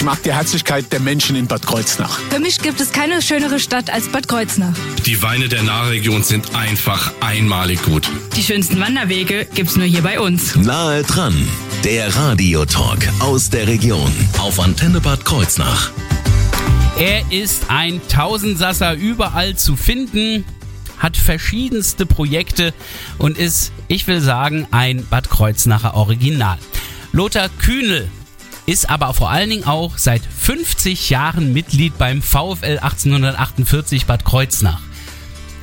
Ich mag die Herzlichkeit der Menschen in Bad Kreuznach. Für mich gibt es keine schönere Stadt als Bad Kreuznach. Die Weine der Nahregion sind einfach einmalig gut. Die schönsten Wanderwege gibt's nur hier bei uns. Nahe dran, der Radiotalk aus der Region auf Antenne Bad Kreuznach. Er ist ein Tausendsasser überall zu finden, hat verschiedenste Projekte und ist, ich will sagen, ein Bad Kreuznacher Original. Lothar Kühnel ist aber vor allen Dingen auch seit 50 Jahren Mitglied beim VfL 1848 Bad Kreuznach.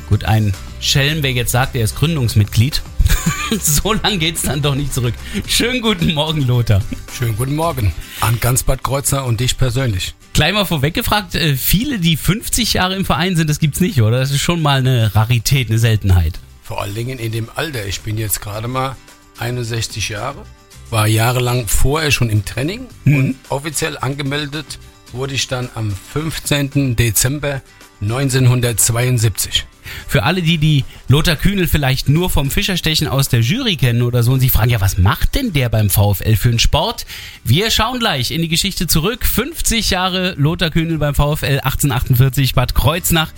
Gut, ein Schelm, wer jetzt sagt, er ist Gründungsmitglied. so lang geht's dann doch nicht zurück. Schönen guten Morgen, Lothar. Schönen guten Morgen an ganz Bad Kreuznach und dich persönlich. Gleich mal vorweg gefragt, äh, viele, die 50 Jahre im Verein sind, das gibt's nicht, oder? Das ist schon mal eine Rarität, eine Seltenheit. Vor allen Dingen in dem Alter. Ich bin jetzt gerade mal 61 Jahre, war jahrelang vorher schon im Training Mhm. und offiziell angemeldet wurde ich dann am 15. Dezember 1972. Für alle, die die Lothar Kühnel vielleicht nur vom Fischerstechen aus der Jury kennen oder so und sich fragen, ja, was macht denn der beim VfL für einen Sport? Wir schauen gleich in die Geschichte zurück. 50 Jahre Lothar Kühnel beim VfL 1848 Bad Kreuznach.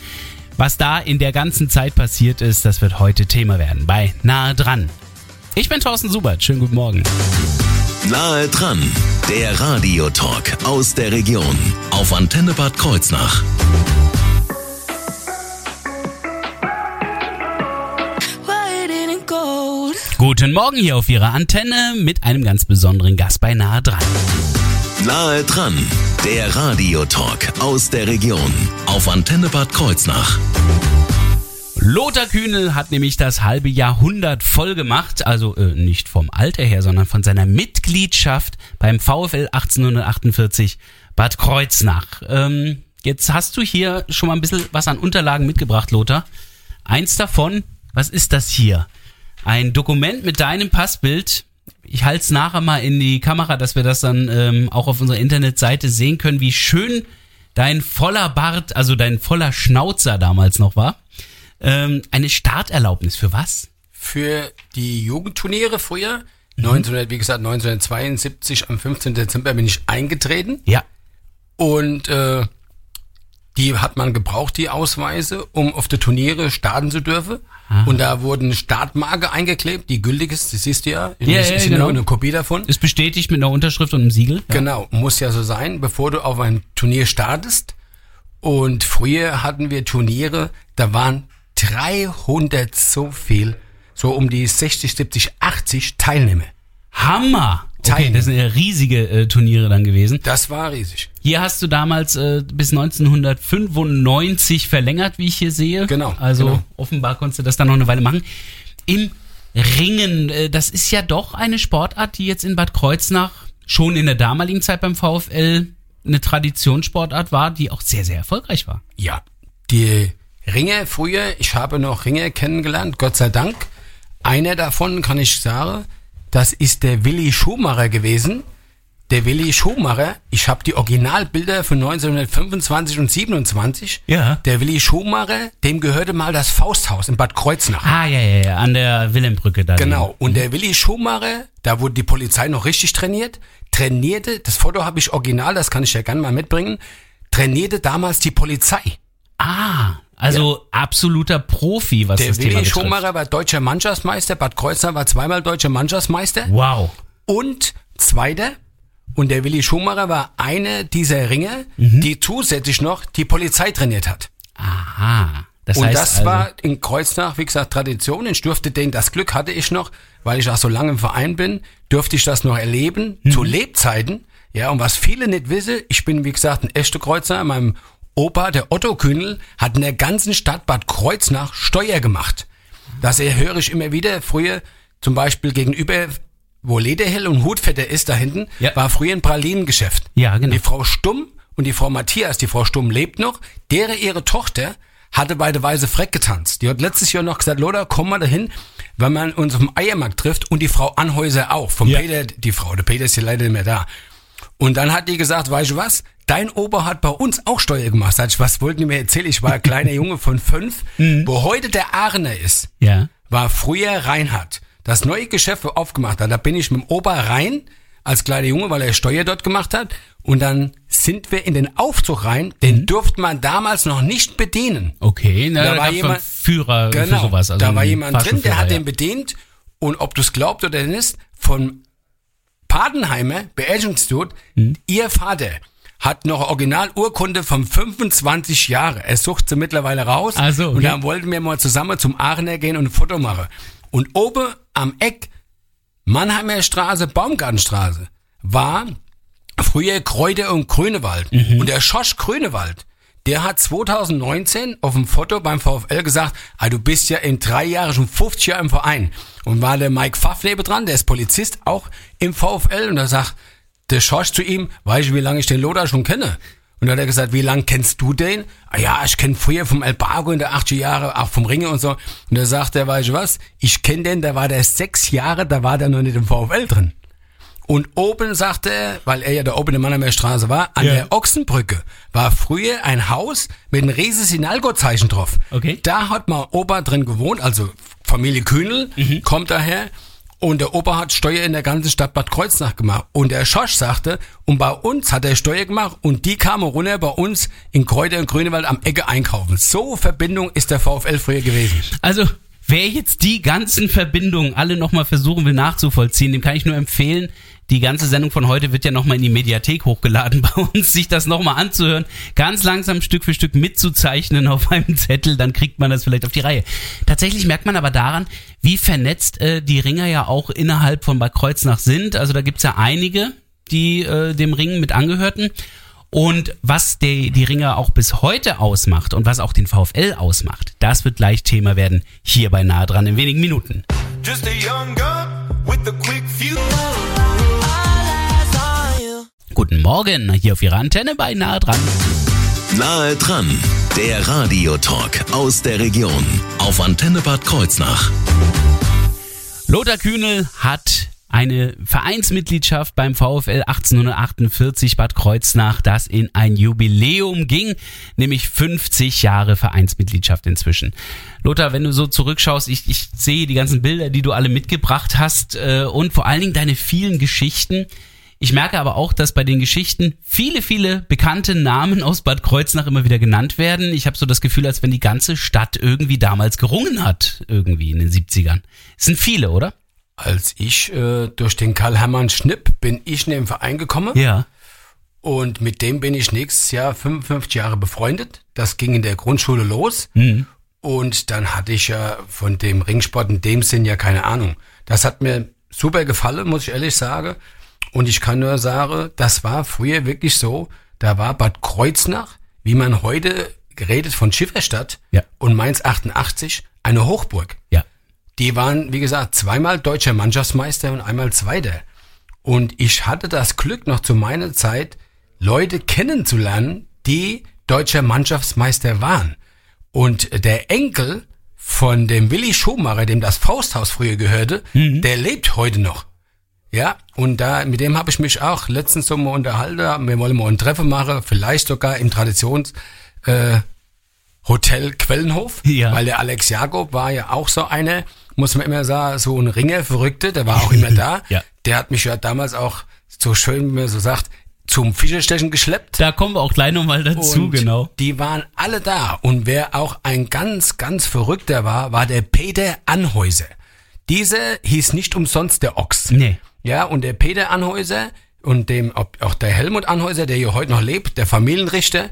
Was da in der ganzen Zeit passiert ist, das wird heute Thema werden bei Nahe dran. Ich bin Thorsten Subert. Schönen guten Morgen. Nahe dran, der Radiotalk aus der Region auf Antenne Bad Kreuznach. Guten Morgen hier auf Ihrer Antenne mit einem ganz besonderen Gast bei Nahe dran. Nahe dran, der Radiotalk aus der Region auf Antenne Bad Kreuznach. Lothar Kühnel hat nämlich das halbe Jahrhundert voll gemacht, also äh, nicht vom Alter her, sondern von seiner Mitgliedschaft beim VfL 1848 Bad Kreuznach. Ähm, jetzt hast du hier schon mal ein bisschen was an Unterlagen mitgebracht, Lothar. Eins davon, was ist das hier? Ein Dokument mit deinem Passbild. Ich halte es nachher mal in die Kamera, dass wir das dann ähm, auch auf unserer Internetseite sehen können, wie schön dein voller Bart, also dein voller Schnauzer damals noch war. Ähm, eine Starterlaubnis für was? Für die Jugendturniere früher, 1900, wie gesagt, 1972, am 15. Dezember bin ich eingetreten. Ja. Und äh, die hat man gebraucht, die Ausweise, um auf die Turniere starten zu dürfen. Und da wurden Startmarke eingeklebt, die gültig ist, das siehst du ja. Ich Ja, ich- ja, ich genau. eine Kopie davon. Ist bestätigt mit einer Unterschrift und einem Siegel. Ja. Genau, muss ja so sein, bevor du auf ein Turnier startest. Und früher hatten wir Turniere, da waren 300 so viel, so um die 60, 70, 80 Teilnehmer. Hammer! Okay, das sind ja riesige äh, Turniere dann gewesen. Das war riesig. Hier hast du damals äh, bis 1995 verlängert, wie ich hier sehe. Genau, Also genau. offenbar konntest du das dann noch eine Weile machen. Im Ringen, äh, das ist ja doch eine Sportart, die jetzt in Bad Kreuznach schon in der damaligen Zeit beim VfL eine Traditionssportart war, die auch sehr, sehr erfolgreich war. Ja, die Ringer früher, ich habe noch Ringer kennengelernt, Gott sei Dank. Einer davon kann ich sagen, das ist der Willi Schumacher gewesen. Der Willi Schumacher, ich habe die Originalbilder von 1925 und 27. Ja. Der Willi Schumacher, dem gehörte mal das Fausthaus in Bad Kreuznach. Ah, ja, ja, ja, an der Wilhelmbrücke da. Genau. Und der Willi Schumacher, da wurde die Polizei noch richtig trainiert, trainierte, das Foto habe ich original, das kann ich ja gerne mal mitbringen, trainierte damals die Polizei. Ah, also absoluter Profi, was Der das Thema Willi betrifft. Schumacher war deutscher Mannschaftsmeister, Bad Kreuznach war zweimal deutscher Mannschaftsmeister Wow. und Zweiter. Und der Willi Schumacher war einer dieser Ringer, Mhm. die zusätzlich noch die Polizei trainiert hat. Aha. Das und das also, war in Kreuznach, wie gesagt, Tradition. Ich durfte den, das Glück hatte ich noch, weil ich auch so lange im Verein bin, durfte ich das noch erleben, Mhm. zu Lebzeiten. Ja, und was viele nicht wissen, ich bin, wie gesagt, ein echter Kreuzer. Mein Opa, der Otto Kühnel, hat in der ganzen Stadt Bad Kreuznach Steuer gemacht. Das höre ich immer wieder. Früher, zum Beispiel gegenüber, wo Lederhill und Hutvetter ist, da hinten, Ja. war früher ein Pralinengeschäft. Ja, genau. Die Frau Stumm und die Frau Matthias, die Frau Stumm lebt noch, deren ihre Tochter hatte bei der Weise Freck getanzt. Die hat letztes Jahr noch gesagt, Loda, komm mal dahin, wenn man uns auf dem Eiermarkt trifft und die Frau Anhäuser auch, vom Ja. Peter, die Frau, der Peter ist ja leider nicht mehr da. Und dann hat die gesagt, weißt du was, dein Opa hat bei uns auch Steuer gemacht. Sag ich, was wollten die mir erzählen? Ich war ein kleiner Junge von fünf, wo heute der Aachener ist Ja. war früher Reinhard. Das neue Geschäft, aufgemacht hat, da bin ich mit dem Opa rein, als kleiner Junge, weil er Steuer dort gemacht hat. Und dann sind wir in den Aufzug rein, den durfte man damals noch nicht bedienen. Okay, na, Da da, war jemand- Führer Genau, für sowas. Also da war jemand drin, der hat ja. den bedient. Und ob du es glaubt oder nicht, von Padenheimer, Beerdigungstod, Hm. ihr Vater hat noch Originalurkunde von 25 Jahre. Er sucht sie mittlerweile raus. Ach so, okay. Und dann wollten wir mal zusammen zum Aachener gehen und ein Foto machen. Und oben am Eck Mannheimer Straße, Baumgartenstraße, war früher Kräuter und Grünewald. Mhm. Und der Schosch Grünewald, der hat 2019 auf dem Foto beim VfL gesagt, ah, du bist ja in drei Jahren schon 50 Jahre im Verein. Und war der Mike Pfaff dran, der ist Polizist, auch im VfL. Und da sagt der Schosch zu ihm, weißt du, wie lange ich den Lothar schon kenne? Und dann hat er gesagt, wie lange kennst du den? Ah ja, ich kenne früher vom Elbago in der 80er Jahre, auch vom Ringe und so. Und da sagt er, weißt du was, ich kenne den, da war der sechs Jahre, da war der noch nicht im VfL drin. Und oben sagte er, weil er ja der oben in Mannheimer Straße war, an Ja. der Ochsenbrücke war früher ein Haus mit einem riesen Sinalgo-Zeichen drauf. Okay. Da hat mal Opa drin gewohnt, also Familie Kühnel Mhm. kommt daher. Und der Opa hat Steuer in der ganzen Stadt Bad Kreuznach gemacht. Und der Schosch sagte, und bei uns hat er Steuer gemacht und die kamen runter bei uns in Kräuter und Grünewald am Ecke einkaufen. So Verbindung ist der VfL früher gewesen. Also, wer jetzt die ganzen Verbindungen alle nochmal versuchen will nachzuvollziehen, dem kann ich nur empfehlen, die ganze Sendung von heute wird ja nochmal in die Mediathek hochgeladen bei uns, sich das nochmal anzuhören, ganz langsam Stück für Stück mitzuzeichnen auf einem Zettel, dann kriegt man das vielleicht auf die Reihe. Tatsächlich merkt man aber daran, wie vernetzt äh, die Ringer ja auch innerhalb von Bad Kreuznach sind. Also da gibt's ja einige, die äh, dem Ring mit angehörten. Und was die, die Ringer auch bis heute ausmacht und was auch den VfL ausmacht, das wird gleich Thema werden hier bei Nahe dran in wenigen Minuten. Just a young gun with a quick fuse. Guten Morgen, hier auf Ihrer Antenne bei Nahe dran. Nahe dran, der Radiotalk aus der Region auf Antenne Bad Kreuznach. Lothar Kühnel hat eine Vereinsmitgliedschaft beim VfL 1848 Bad Kreuznach, das in ein Jubiläum ging, nämlich 50 Jahre Vereinsmitgliedschaft inzwischen. Lothar, wenn du so zurückschaust, ich, ich sehe die ganzen Bilder, die du alle mitgebracht hast äh, und vor allen Dingen deine vielen Geschichten. Ich merke aber auch, dass bei den Geschichten viele, viele bekannte Namen aus Bad Kreuznach immer wieder genannt werden. Ich habe so das Gefühl, als wenn die ganze Stadt irgendwie damals gerungen hat, irgendwie in den 70ern. Es sind viele, oder? Als ich äh, durch den Karl-Hermann Schnipp bin ich in den Verein gekommen. Ja. Und mit dem bin ich nächstes Jahr 55 Jahre befreundet. Das ging in der Grundschule los. Und dann hatte ich ja von dem Ringsport in dem Sinn ja keine Ahnung. Das hat mir super gefallen, muss ich ehrlich sagen. Und ich kann nur sagen, das war früher wirklich so. Da war Bad Kreuznach, wie man heute geredet von Schifferstadt Ja. und Mainz 88, eine Hochburg. Ja. Die waren, wie gesagt, zweimal deutscher Mannschaftsmeister und einmal Zweiter. Und ich hatte das Glück, noch zu meiner Zeit Leute kennenzulernen, die deutscher Mannschaftsmeister waren. Und der Enkel von dem Willi Schumacher, dem das Fausthaus früher gehörte, der lebt heute noch. Ja, und da mit dem habe ich mich auch letztens so mal unterhalten. Wir wollen mal ein Treffen machen, vielleicht sogar im Traditions äh, Hotel Quellenhof, Ja. weil der Alex Jakob war ja auch so einer, muss man immer sagen, so ein Ringer-Verrückte, der war auch immer da. Ja. Der hat mich ja damals auch so schön, wie man so sagt, zum Fischerstechen geschleppt. Da kommen wir auch gleich nochmal dazu, Und genau. Die waren alle da. Und wer auch ein ganz, ganz Verrückter war, war der Peter Anhäuser. Dieser hieß nicht umsonst der Ochs. Nee. Ja, und der Peter Anhäuser und dem, auch der Helmut Anhäuser, der hier heute noch lebt, der Familienrichter,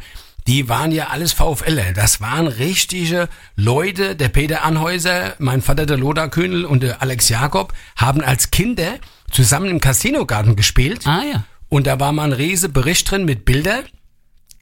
die waren ja alles VfLer. Das waren richtige Leute. Der Peter Anhäuser, mein Vater der Lothar Kühnel und der Alex Jakob haben als Kinder zusammen im Casinogarten gespielt. Ah ja. Und da war mal ein riese Bericht drin mit Bildern.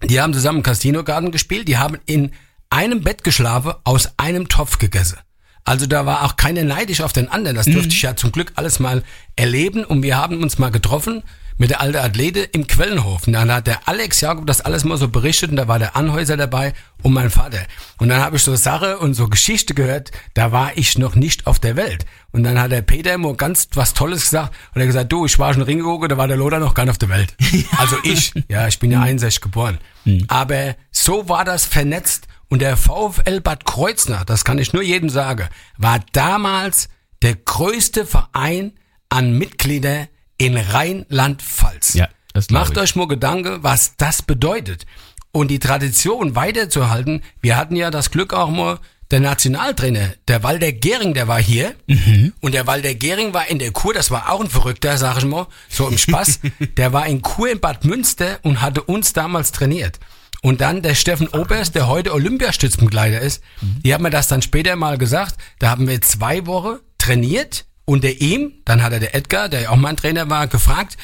Die haben zusammen im Casinogarten gespielt. Die haben in einem Bett geschlafen, aus einem Topf gegessen. Also da war auch keiner neidisch auf den anderen. Das durfte ich ja zum Glück alles mal erleben. Und wir haben uns mal getroffen mit der alten Athlete im Quellenhof. Und dann hat der Alex Jakob das alles mal so berichtet und da war der Anhäuser dabei und mein Vater. Und dann habe ich so Sache und so Geschichte gehört, da war ich noch nicht auf der Welt. Und dann hat der Peter immer ganz was Tolles gesagt und er gesagt, du, ich war schon Ring geguckt, da war der Lothar noch gar nicht auf der Welt. Also ich, ja, ich bin ja 61 geboren. Aber so war das vernetzt und der VfL Bad Kreuznach, das kann ich nur jedem sagen, war damals der größte Verein an Mitglieder in Rheinland-Pfalz. Ja. Das Macht ich. euch mal Gedanke, was das bedeutet. Und die Tradition weiterzuhalten. Wir hatten ja das Glück auch mal, der Nationaltrainer, der Walter Gehring, der war hier. Mhm. Und der Walter Gehring war in der Kur, das war auch ein Verrückter, sag ich mal, so im Spaß. der war in Kur in Bad Münster und hatte uns damals trainiert. Und dann der Steffen Oberst, der heute Olympiastützbegleiter ist, die haben mir das dann später mal gesagt. Da haben wir zwei Wochen trainiert unter ihm. Dann hat er der Edgar, der ja auch mein Trainer war, gefragt.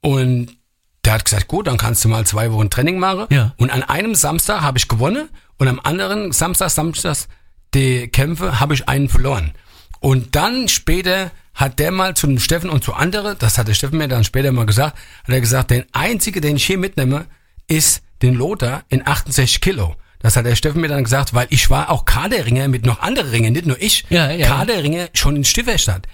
Und der hat gesagt, gut, dann kannst du mal zwei Wochen Training machen. Ja. Und an einem Samstag habe ich gewonnen und am anderen Samstag, Samstags die Kämpfe habe ich einen verloren. Und dann später hat der mal zu dem Steffen und zu anderen, das hat der Steffen mir dann später mal gesagt, hat er gesagt, den einzige, den ich hier mitnehme, ist den Lothar in 68 Kilo. Das hat der Steffen mir dann gesagt, weil ich war auch Kaderringer mit noch anderen Ringen, nicht nur ich. Ja, ja. Kaderringer schon in Stifferstadt.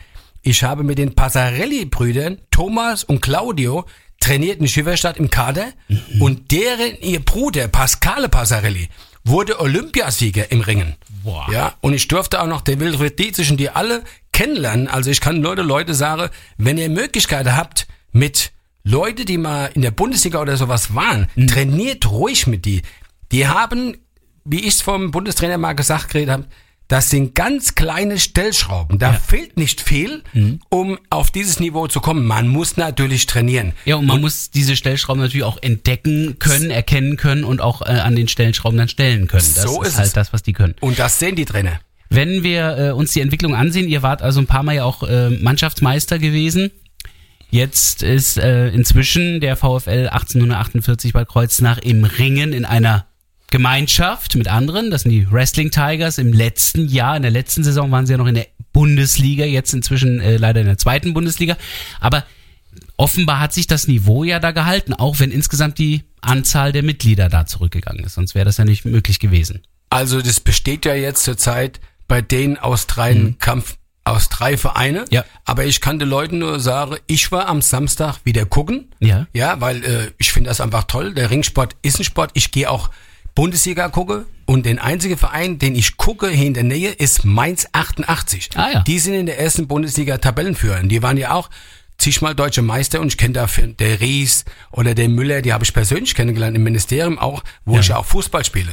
Ich habe mit den Passarelli-Brüdern, Thomas und Claudio, trainiert in Schifferstadt im Kader Mhm. und deren ihr Bruder Pascale Passarelli wurde Olympiasieger im Ringen. Boah. Ja, und ich durfte auch noch den Wilfried Dietrich und die alle kennenlernen. Also ich kann Leute, Leute sagen, wenn ihr Möglichkeiten habt mit Leute, die mal in der Bundesliga oder sowas waren, Mhm. trainiert ruhig mit die. Die haben, wie ich es vom Bundestrainer mal gesagt geredet habe, das sind ganz kleine Stellschrauben. Da fehlt nicht viel, Mhm. um auf dieses Niveau zu kommen. Man muss natürlich trainieren. Ja, und man muss diese Stellschrauben natürlich auch entdecken können, erkennen können und auch äh, an den Stellschrauben dann stellen können. Das So ist, ist halt es. das, was die können. Und das sehen die Trainer. Wenn wir äh, uns die Entwicklung ansehen, ihr wart also ein paar Mal ja auch äh, Mannschaftsmeister gewesen. Jetzt ist äh, inzwischen der VfL 1848 Bad Kreuznach im Ringen in einer Gemeinschaft mit anderen. Das sind die Wrestling Tigers. Im letzten Jahr, in der letzten Saison waren sie ja noch in der Bundesliga, jetzt inzwischen äh, leider in der zweiten Bundesliga. Aber offenbar hat sich das Niveau ja da gehalten, auch wenn insgesamt die Anzahl der Mitglieder da zurückgegangen ist. Sonst wäre das ja nicht möglich gewesen. Also das besteht ja jetzt zurzeit bei denen aus drei Kampf aus drei Vereine. Mhm. Ja. Aber ich kann den Leuten nur sagen, ich war am Samstag wieder gucken. Ja. Ja, weil äh, ich finde das einfach toll. Der Ringsport ist ein Sport. Ich gehe auch Bundesliga gucke und den einzigen Verein, den ich gucke hier in der Nähe, ist Mainz 88. Ah, ja. Die sind in der ersten Bundesliga Tabellenführer. Und Die waren ja auch zigmal deutsche Meister und ich kenne dafür der Ries oder der Müller, die habe ich persönlich kennengelernt im Ministerium auch, wo ich ja auch Fußball spiele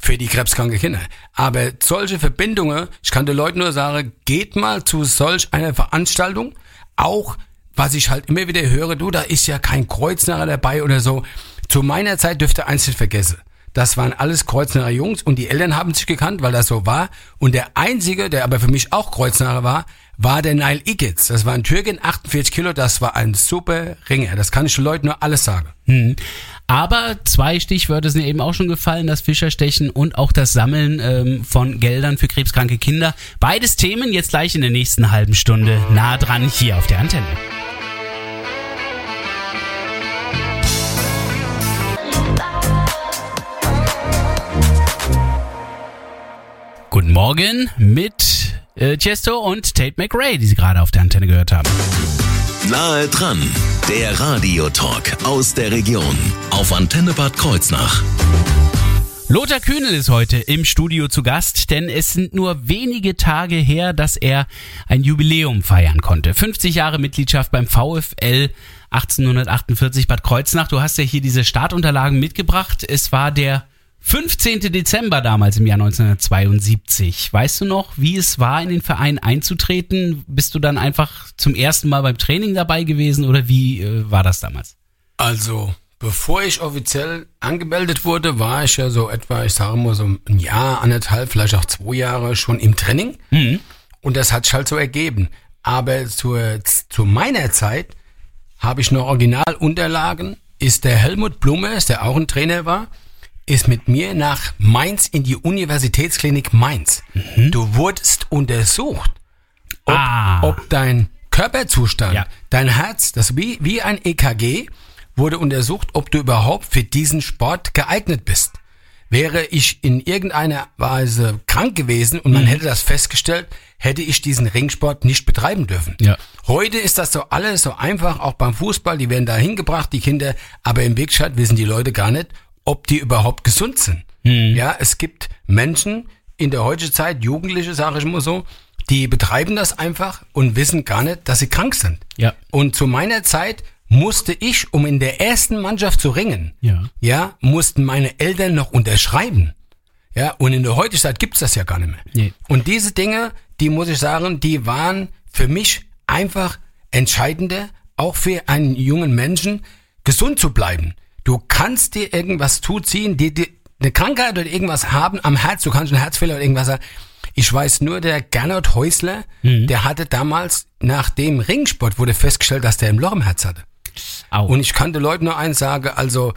für die krebskranke Kinder. Aber solche Verbindungen, ich kann den Leuten nur sagen, geht mal zu solch einer Veranstaltung, auch was ich halt immer wieder höre, du, da ist ja kein Kreuznacher dabei oder so. Zu meiner Zeit dürfte eins nicht vergessen. Das waren alles Kreuznacher Jungs und die Eltern haben sich gekannt, weil das so war. Und der einzige, der aber für mich auch Kreuznacher war, war der Nile Igitt. Das war ein Türkin, 48 Kilo, das war ein super Ringer. Das kann ich den Leuten nur alles sagen. Hm. Aber zwei Stichwörter sind eben auch schon gefallen, das Fischerstechen und auch das Sammeln ähm, von Geldern für krebskranke Kinder. Beides Themen jetzt gleich in der nächsten halben Stunde nah dran hier auf der Antenne. Guten Morgen mit äh, Chesto und Tate McRae, die Sie gerade auf der Antenne gehört haben. Nahe dran, der Radiotalk aus der Region auf Antenne Bad Kreuznach. Lothar Kühnel ist heute im Studio zu Gast, denn es sind nur wenige Tage her, dass er ein Jubiläum feiern konnte. 50 Jahre Mitgliedschaft beim VfL 1848 Bad Kreuznach. Du hast ja hier diese Startunterlagen mitgebracht. Es war der 15. Dezember damals im Jahr 1972. Weißt du noch, wie es war, in den Verein einzutreten? Bist du dann einfach zum ersten Mal beim Training dabei gewesen oder wie äh, war das damals? Also, bevor ich offiziell angemeldet wurde, war ich ja so etwa, ich sage mal so ein Jahr, anderthalb, vielleicht auch zwei Jahre schon im Training. Und das hat sich halt so ergeben. Aber zur, zu meiner Zeit habe ich noch Originalunterlagen, ist der Helmut Blumers, der auch ein Trainer war, ist mit mir nach Mainz in die Universitätsklinik Mainz. Du wurdest untersucht, ob, Ah. ob dein Körperzustand, Ja. dein Herz, das wie, wie ein EKG, wurde untersucht, ob du überhaupt für diesen Sport geeignet bist. Wäre ich in irgendeiner Weise krank gewesen und man hätte das festgestellt, hätte ich diesen Ringsport nicht betreiben dürfen. Ja. Heute ist das so alles so einfach, auch beim Fußball, die werden da hingebracht, die Kinder, aber in Wirklichkeit wissen die Leute gar nicht, ob die überhaupt gesund sind. Ja, es gibt Menschen in der heutigen Zeit, Jugendliche, sage ich mal so, die betreiben das einfach und wissen gar nicht, dass sie krank sind. Ja. Und zu meiner Zeit musste ich, um in der ersten Mannschaft zu ringen, Ja. ja, mussten meine Eltern noch unterschreiben. Ja, und in der heutigen Zeit gibt's das ja gar nicht mehr. Nee. Und diese Dinge, die muss ich sagen, die waren für mich einfach entscheidender, auch für einen jungen Menschen, gesund zu bleiben. Du kannst dir irgendwas zuziehen, die, die eine Krankheit oder irgendwas haben am Herz, du kannst einen Herzfehler oder irgendwas haben. Ich weiß nur, der Gernot Häusler, der hatte damals nach dem Ringsport wurde festgestellt, dass der ein Loch im Herz hatte. Au. Und ich kann den Leuten nur eins sagen, also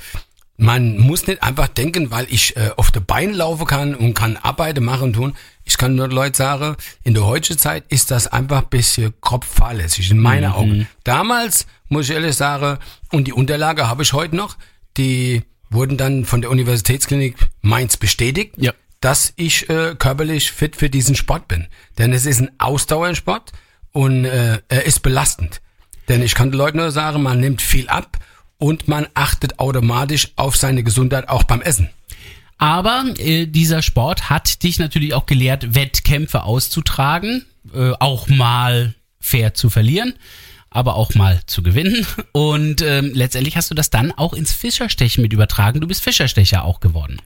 man muss nicht einfach denken, weil ich äh, auf der Bein laufen kann und kann Arbeiten machen und tun. Ich kann nur den Leuten sagen, in der heutigen Zeit ist das einfach ein bisschen grob fahrlässig, in meinen Augen. Damals, muss ich ehrlich sagen, und die Unterlage habe ich heute noch, die wurden dann von der Universitätsklinik Mainz bestätigt, Ja. dass ich äh, körperlich fit für diesen Sport bin. Denn es ist ein Ausdauersport und äh, er ist belastend. Denn ich kann den Leuten nur sagen, man nimmt viel ab und man achtet automatisch auf seine Gesundheit auch beim Essen. Aber äh, dieser Sport hat dich natürlich auch gelehrt, Wettkämpfe auszutragen, äh, auch mal fair zu verlieren, aber auch mal zu gewinnen. Und ähm, letztendlich hast du das dann auch ins Fischerstechen mit übertragen. Du bist Fischerstecher auch geworden.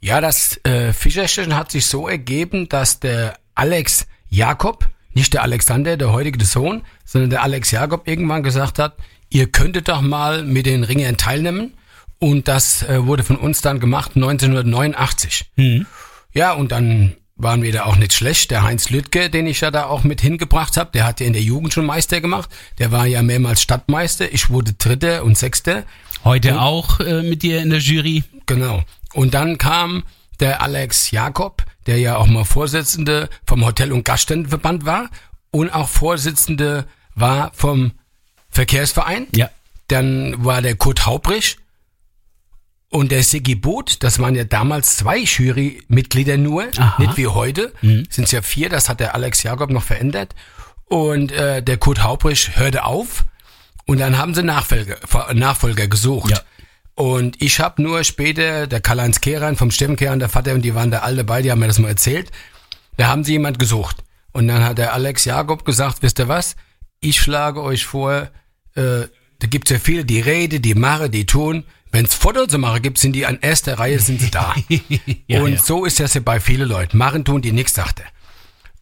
Ja, das äh, Fischerstechen hat sich so ergeben, dass der Alex Jakob, nicht der Alexander, der heutige Sohn, sondern der Alex Jakob irgendwann gesagt hat, ihr könntet doch mal mit den Ringern teilnehmen. Und das äh, wurde von uns dann gemacht 1989. Ja, und dann waren wir da auch nicht schlecht. Der Heinz Lüttke, den ich ja da auch mit hingebracht habe, der hat ja in der Jugend schon Meister gemacht. Der war ja mehrmals Stadtmeister. Ich wurde Dritter und Sechster. Heute auch äh, mit dir in der Jury. Genau. Und dann kam der Alex Jakob, der ja auch mal Vorsitzende vom Hotel- und Gaststättenverband war und auch Vorsitzende war vom Verkehrsverein. Ja. Dann war der Kurt Haubrich und der Sigi Boot. Das waren ja damals zwei Jurymitglieder nur, Aha. nicht wie heute. Sind es ja vier, das hat der Alex Jakob noch verändert. Und äh, der Kurt Haubrich hörte auf und dann haben sie Nachfolger, Nachfolger gesucht. Ja. Und ich habe nur später, der Karl-Heinz Kehran vom Stimmenkehran, der Vater, und die waren da alle dabei, die haben mir das mal erzählt. Da haben sie jemand gesucht. Und dann hat der Alex Jakob gesagt, wisst ihr was? Ich schlage euch vor, äh, da gibt's ja viele, die reden, die machen, die tun. Wenn's Foto zu machen gibt, sind die an erster Reihe, sind sie da. Ja, und ja. so ist das ja bei vielen Leuten. Machen tun, die nichts sagte.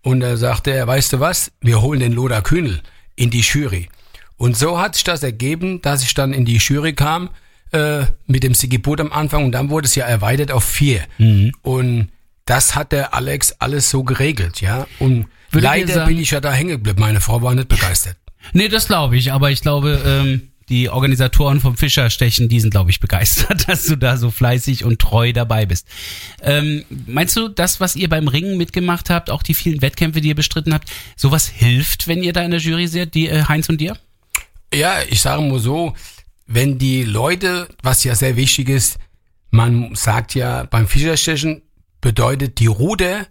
Und da sagte er, weißt du was, wir holen den Loda Kühnel in die Jury. Und so hat sich das ergeben, dass ich dann in die Jury kam, äh, mit dem Sigi Boot am Anfang und dann wurde es ja erweitert auf vier. Mhm. Und das hat der Alex alles so geregelt, ja. Und Würdet ihr leider sagen- bin ich ja da hängen geblieben. Meine Frau war nicht begeistert. Nee, das glaube ich, aber ich glaube, ähm, die Organisatoren vom Fischerstechen, die sind, glaube ich, begeistert, dass du da so fleißig und treu dabei bist. Ähm, meinst du, das, was ihr beim Ringen mitgemacht habt, auch die vielen Wettkämpfe, die ihr bestritten habt, sowas hilft, wenn ihr da in der Jury seid, die äh, Heinz und dir? Ja, ich sage mal so, wenn die Leute, was ja sehr wichtig ist, man sagt ja beim Fischerstechen bedeutet die Ruder,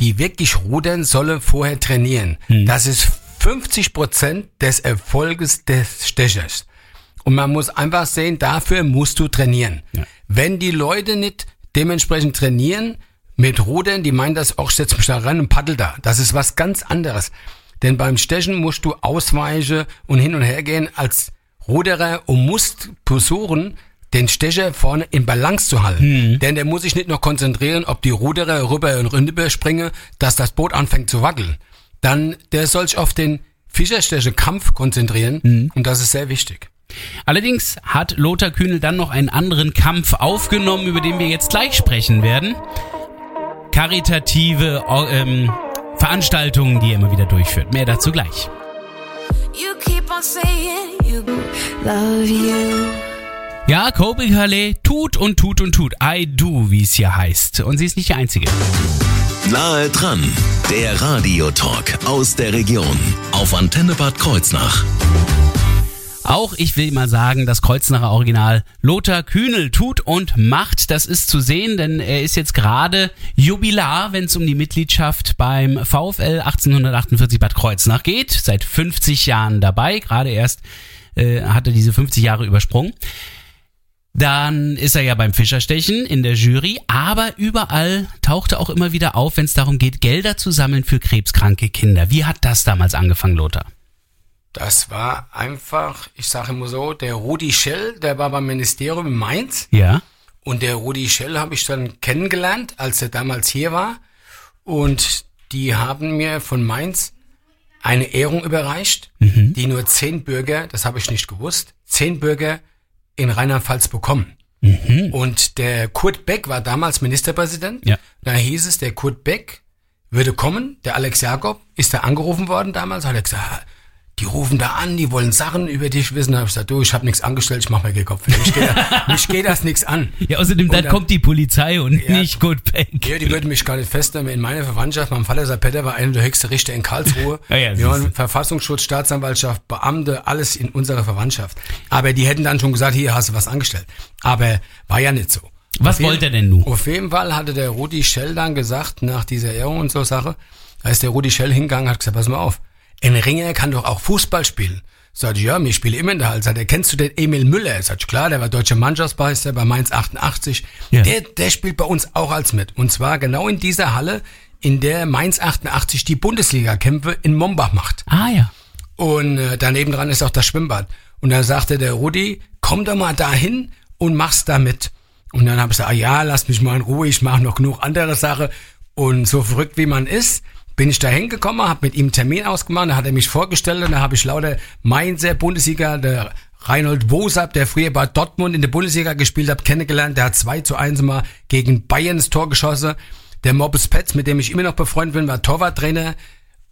die wirklich rudern, sollen vorher trainieren. Das ist 50 Prozent des Erfolges des Stechers. Und man muss einfach sehen, dafür musst du trainieren. Ja. Wenn die Leute nicht dementsprechend trainieren mit Rudern, die meinen das auch, setz mich da rein und paddel da. Das ist was ganz anderes. Denn beim Stechen musst du ausweichen und hin und her gehen als Ruderer und musst versuchen, den Stecher vorne in Balance zu halten. Denn der muss sich nicht nur konzentrieren, ob die Ruderer rüber und rüber springen, dass das Boot anfängt zu wackeln. Dann, der soll sich auf den Fischerstecher Kampf konzentrieren und das ist sehr wichtig. Allerdings hat Lothar Kühnel dann noch einen anderen Kampf aufgenommen, über den wir jetzt gleich sprechen werden. Karitative ähm, Veranstaltungen, die er immer wieder durchführt. Mehr dazu gleich. You keep on saying you love you. Ja, Kobe Halle tut und tut und tut. I do, wie es hier heißt. Und sie ist nicht die Einzige. Nahe dran, der Radiotalk aus der Region auf Antenne Bad Kreuznach. Auch ich will mal sagen, das Kreuznacher Original Lothar Kühnel tut und macht. Das ist zu sehen, denn er ist jetzt gerade Jubilar, wenn es um die Mitgliedschaft beim VfL 1848 Bad Kreuznach geht. Seit 50 Jahren dabei. Gerade erst äh, hat er diese 50 Jahre übersprungen. Dann ist er ja beim Fischerstechen in der Jury, aber überall taucht er auch immer wieder auf, wenn es darum geht, Gelder zu sammeln für krebskranke Kinder. Wie hat das damals angefangen, Lothar? Das war einfach, ich sage immer so, der Rudi Schell, der war beim Ministerium in Mainz. Ja. Und der Rudi Schell habe ich dann kennengelernt, als er damals hier war. Und die haben mir von Mainz eine Ehrung überreicht, die nur zehn Bürger, das habe ich nicht gewusst, zehn Bürger in Rheinland-Pfalz bekommen. Und der Kurt Beck war damals Ministerpräsident. Ja. Da hieß es, der Kurt Beck würde kommen. Der Alex Jakob ist da angerufen worden damals. Hat er gesagt, die rufen da an, die wollen Sachen über dich wissen. Da habe ich gesagt, du, ich habe nichts angestellt, ich mache mir keinen Kopf. Mich geht, mich geht das nichts an. Ja, außerdem, dann dann- kommt die Polizei und Ja. nicht Good Bank. Ja, die würden mich gar nicht festnehmen. In meiner Verwandtschaft, mein Vater, Peter, war einer der höchsten Richter in Karlsruhe. Ja, ja, Wir waren Verfassungsschutz, Staatsanwaltschaft, Beamte, alles in unserer Verwandtschaft. Aber die hätten dann schon gesagt, hier hast du was angestellt. Aber war ja nicht so. Was Auf wollte er denn nun? Auf jeden Fall hatte der Rudi Schell dann gesagt, nach dieser Ehrung und so Sache, da ist der Rudi Schell hingegangen, hat gesagt, pass mal auf, ein Ringer kann doch auch Fußball spielen. Sagt, ja, mir spiele immer in der Halle. Sagt, er, kennst du den Emil Müller? Sagt, klar, der war deutscher Mannschaftsmeister bei Mainz 88. Ja. Der, der spielt bei uns auch als mit. Und zwar genau in dieser Halle, in der Mainz 88 die Bundesliga-Kämpfe in Mombach macht. Ah ja. Und äh, daneben dran ist auch das Schwimmbad. Und da sagte der Rudi, komm doch mal dahin und mach's da mit. Und dann habe ich gesagt, ah ja, lass mich mal in Ruhe, ich mache noch genug andere Sachen. Und so verrückt wie man ist, bin ich da hingekommen, habe mit ihm einen Termin ausgemacht, da hat er mich vorgestellt und da habe ich lauter Mainzer Bundesliga, der Reinhold Wosab, der früher bei Dortmund in der Bundesliga gespielt hat, kennengelernt. Der hat 2 zu 1 mal gegen Bayern das Tor geschossen. Der Mobbes Petz, mit dem ich immer noch befreundet bin, war Torwarttrainer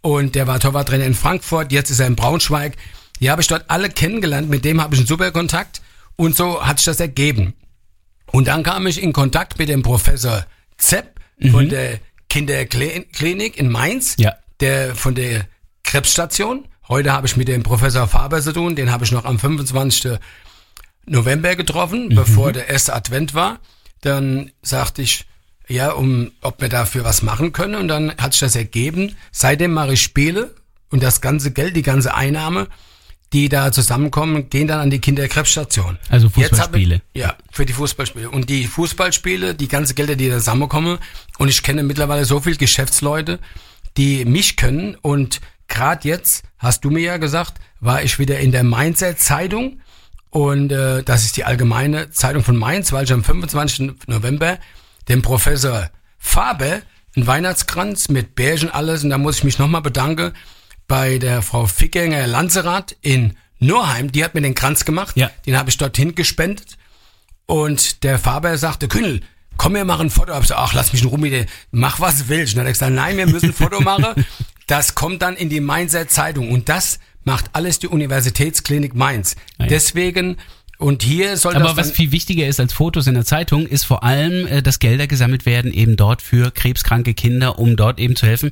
und der war Torwarttrainer in Frankfurt, jetzt ist er in Braunschweig. Die habe ich dort alle kennengelernt, mit dem habe ich einen super Kontakt und so hat sich das ergeben. Und dann kam ich in Kontakt mit dem Professor Zepp von der Kinderklinik in Mainz, Ja. der von der Krebsstation. Heute habe ich mit dem Professor Faber zu tun, den habe ich noch am 25. November getroffen, bevor der erste Advent war. Dann sagte ich, ja, um, ob wir dafür was machen können. Und dann hat sich das ergeben. Seitdem mache ich Spiele und das ganze Geld, die ganze Einnahme, die da zusammenkommen, gehen dann an die Kinderkrebsstation. Also habe ich- Fußballspiele. Ja, für die Fußballspiele. Und die Fußballspiele, die ganze Gelder, die da zusammenkommen. Und ich kenne mittlerweile so viele Geschäftsleute, die mich können. Und gerade jetzt, hast du mir ja gesagt, war ich wieder in der Mainzer Zeitung. Und äh, das ist die allgemeine Zeitung von Mainz, weil ich am 25. November dem Professor Faber einen Weihnachtskranz mit Bärchen alles. Und da muss ich mich nochmal bedanken bei der Frau Fickinger Lanzerath in Nurheim. Die hat mir den Kranz gemacht. Ja. Den habe ich dorthin gespendet. Und der Faber sagte, Kühnel, komm, wir machen ein Foto. Hab ich gesagt, ach, lass mich in Ruhe mit dir. Mach was willst. Und dann hat er gesagt, nein, wir müssen ein Foto machen. Das kommt dann in die Mainzer Zeitung. Und das macht alles die Universitätsklinik Mainz. Ah ja. Deswegen, und hier soll Aber was viel wichtiger ist als Fotos in der Zeitung, ist vor allem, äh, dass Gelder gesammelt werden eben dort für krebskranke Kinder, um dort eben zu helfen.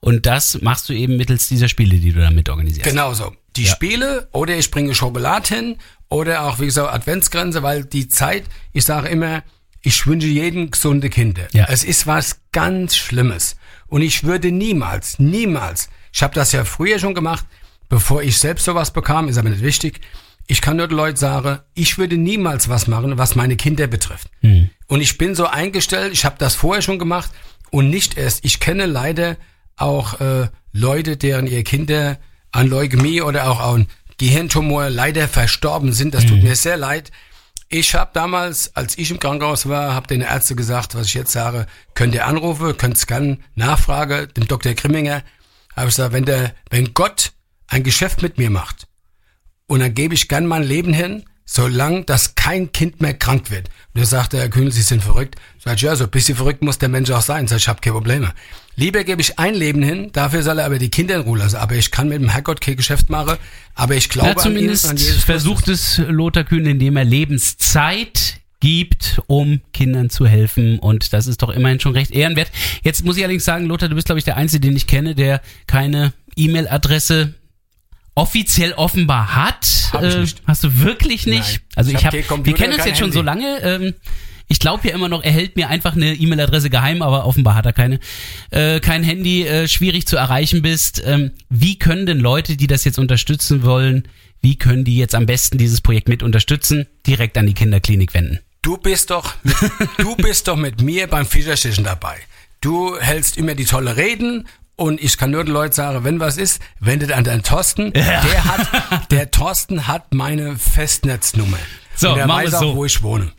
Und das machst du eben mittels dieser Spiele, die du damit organisierst. Genau so. Die Ja. Spiele oder ich bringe Schokolade hin oder auch, wie gesagt, Adventsgrenze, weil die Zeit, ich sage immer, ich wünsche jedem gesunde Kinder. Ja. Es ist was ganz Schlimmes. Und ich würde niemals, niemals, ich habe das ja früher schon gemacht, bevor ich selbst sowas bekam, ist aber nicht wichtig. Ich kann nur den Leuten sagen, ich würde niemals was machen, was meine Kinder betrifft. Und ich bin so eingestellt, ich habe das vorher schon gemacht und nicht erst. Ich kenne leider auch äh, Leute, deren ihr Kinder an Leukämie oder auch an Gehirntumor leider verstorben sind. Das tut mir sehr leid. Ich habe damals, als ich im Krankenhaus war, habe den Ärzte gesagt, was ich jetzt sage, könnt ihr anrufen, könnt scannen, Nachfrage, dem Dr. Grimminger, habe ich gesagt, wenn der, wenn Gott ein Geschäft mit mir macht, und dann gebe ich gern mein Leben hin, solange dass kein Kind mehr krank wird. Und da sagt der Herr Kühnel, Sie sind verrückt. Sag ich, ja, so ein bisschen verrückt muss der Mensch auch sein. Sag ich, ich habe keine Probleme. Lieber gebe ich ein Leben hin, dafür soll er aber die Kinder in Ruhe lassen. Aber ich kann mit dem Herrgott kein Geschäft machen. Aber ich glaube Na, an ihn, zumindest an Jesus versucht es Lothar Kühn, indem er Lebenszeit gibt, um Kindern zu helfen. Und das ist doch immerhin schon recht ehrenwert. Jetzt muss ich allerdings sagen, Lothar, du bist, glaube ich, der Einzige, den ich kenne, der keine E-Mail-Adresse offiziell offenbar hat. Äh. Hast du wirklich nicht? Nein. Also Ich ich hab habe, wir kennen uns jetzt schon Handy. so lange. Ähm, ich glaube ja immer noch, er hält mir einfach eine E-Mail-Adresse geheim, aber offenbar hat er keine. Äh, kein Handy, äh, schwierig zu erreichen bist. Ähm, wie können denn Leute, die das jetzt unterstützen wollen, wie können die jetzt am besten dieses Projekt mit unterstützen? Direkt an die Kinderklinik wenden. Du bist doch, mit, du bist doch mit mir beim Fischerstechen dabei. Du hältst immer die tolle Reden Und ich kann nur den Leuten sagen, wenn was ist, wendet an den Thorsten. Der hat, der Thorsten hat meine Festnetznummer. So, Und der weiß auch, so. wo ich wohne.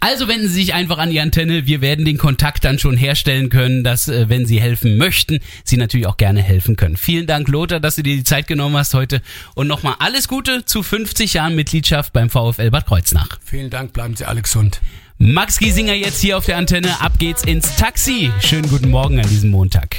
Also wenden Sie sich einfach an die Antenne. Wir werden den Kontakt dann schon herstellen können, dass, äh, wenn Sie helfen möchten, Sie natürlich auch gerne helfen können. Vielen Dank, Lothar, dass du dir die Zeit genommen hast heute. Und nochmal alles Gute zu 50 Jahren Mitgliedschaft beim VfL Bad Kreuznach. Vielen Dank, bleiben Sie alle gesund. Max Giesinger jetzt hier auf der Antenne. Ab geht's ins Taxi. Schönen guten Morgen an diesem Montag.